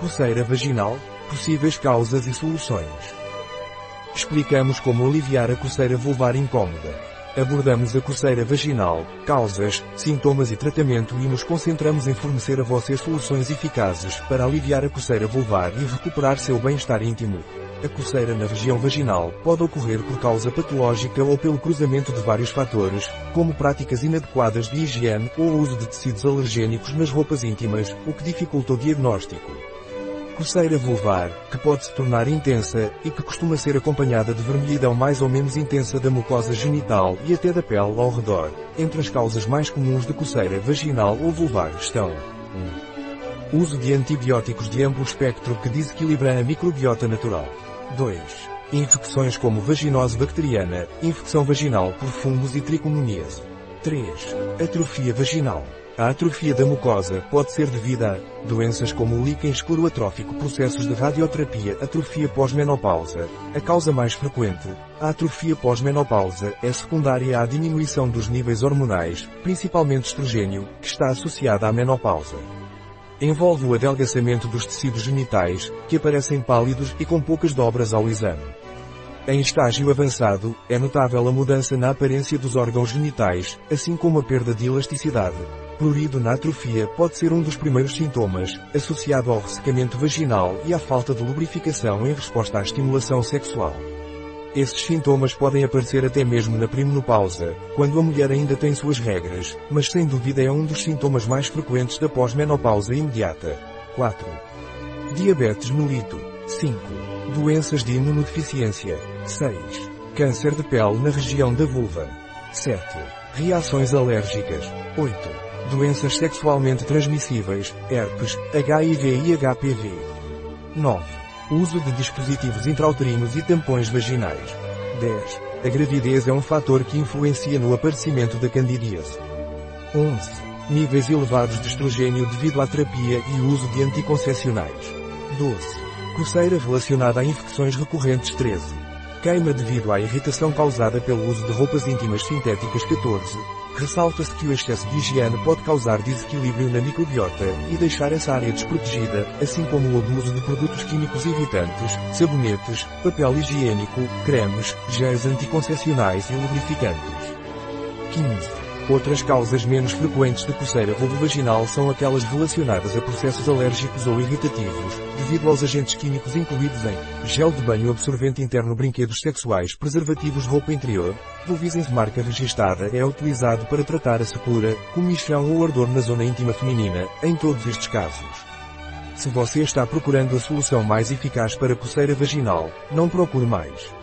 Coceira vaginal, possíveis causas e soluções. Explicamos como aliviar a coceira vulvar incômoda. Abordamos a coceira vaginal, causas, sintomas e tratamento e nos concentramos em fornecer a vocês soluções eficazes para aliviar a coceira vulvar e recuperar seu bem-estar íntimo. A coceira na região vaginal pode ocorrer por causa patológica ou pelo cruzamento de vários fatores, como práticas inadequadas de higiene ou uso de tecidos alergênicos nas roupas íntimas, o que dificulta o diagnóstico. Coceira vulvar, que pode se tornar intensa, e que costuma ser acompanhada de vermelhidão mais ou menos intensa da mucosa genital e até da pele ao redor. Entre as causas mais comuns de coceira vaginal ou vulvar estão 1. Uso de antibióticos de amplo espectro que desequilibra a microbiota natural. 2. Infecções como vaginose bacteriana, infecção vaginal por fungos e tricomoníase. 3. Atrofia vaginal. A atrofia da mucosa pode ser devida a doenças como o líquen escleroatrófico, processos de radioterapia, atrofia pós-menopausa. A causa mais frequente, a atrofia pós-menopausa, é secundária à diminuição dos níveis hormonais, principalmente estrogênio, que está associada à menopausa. Envolve o adelgaçamento dos tecidos genitais, que aparecem pálidos e com poucas dobras ao exame. Em estágio avançado, é notável a mudança na aparência dos órgãos genitais, assim como a perda de elasticidade. Prurido na atrofia pode ser um dos primeiros sintomas, associado ao ressecamento vaginal e à falta de lubrificação em resposta à estimulação sexual. Esses sintomas podem aparecer até mesmo na perimenopausa, quando a mulher ainda tem suas regras, mas sem dúvida é um dos sintomas mais frequentes da pós-menopausa imediata. 4. Diabetes melito. 5. Doenças de imunodeficiência. 6. Câncer de pele na região da vulva. 7. Reações alérgicas. 8. Doenças sexualmente transmissíveis, herpes, HIV e HPV. 9. Uso de dispositivos intrauterinos e tampões vaginais. 10. A gravidez é um fator que influencia no aparecimento da candidíase. 11. Níveis elevados de estrogênio devido à terapia e uso de anticoncepcionais. 12. Coceira relacionada a infecções recorrentes 13. Queima devido à irritação causada pelo uso de roupas íntimas sintéticas 14. Ressalta-se que o excesso de higiene pode causar desequilíbrio na microbiota e deixar essa área desprotegida, assim como o abuso de produtos químicos irritantes, sabonetes, papel higiênico, cremes, géis anticoncepcionais e lubrificantes. 15. Outras causas menos frequentes de coceira vulvovaginal são aquelas relacionadas a processos alérgicos ou irritativos, devido aos agentes químicos incluídos em gel de banho absorvente interno brinquedos sexuais preservativos roupa interior, Vulvisens marca registada é utilizado para tratar a secura, comichão ou ardor na zona íntima feminina, em todos estes casos. Se você está procurando a solução mais eficaz para coceira vaginal, não procure mais.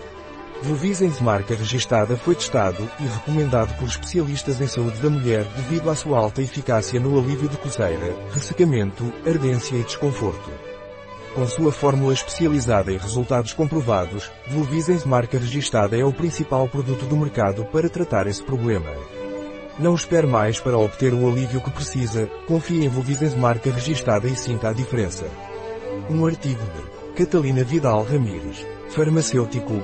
Vulvisens marca registada foi testado e recomendado por especialistas em saúde da mulher devido à sua alta eficácia no alívio de coceira, ressecamento, ardência e desconforto. Com sua fórmula especializada e resultados comprovados, Vulvisens marca registada é o principal produto do mercado para tratar esse problema. Não espere mais para obter o alívio que precisa, confie em Vulvisens marca registada e sinta a diferença. Um artigo de Catalina Vidal Ramírez, farmacêutico,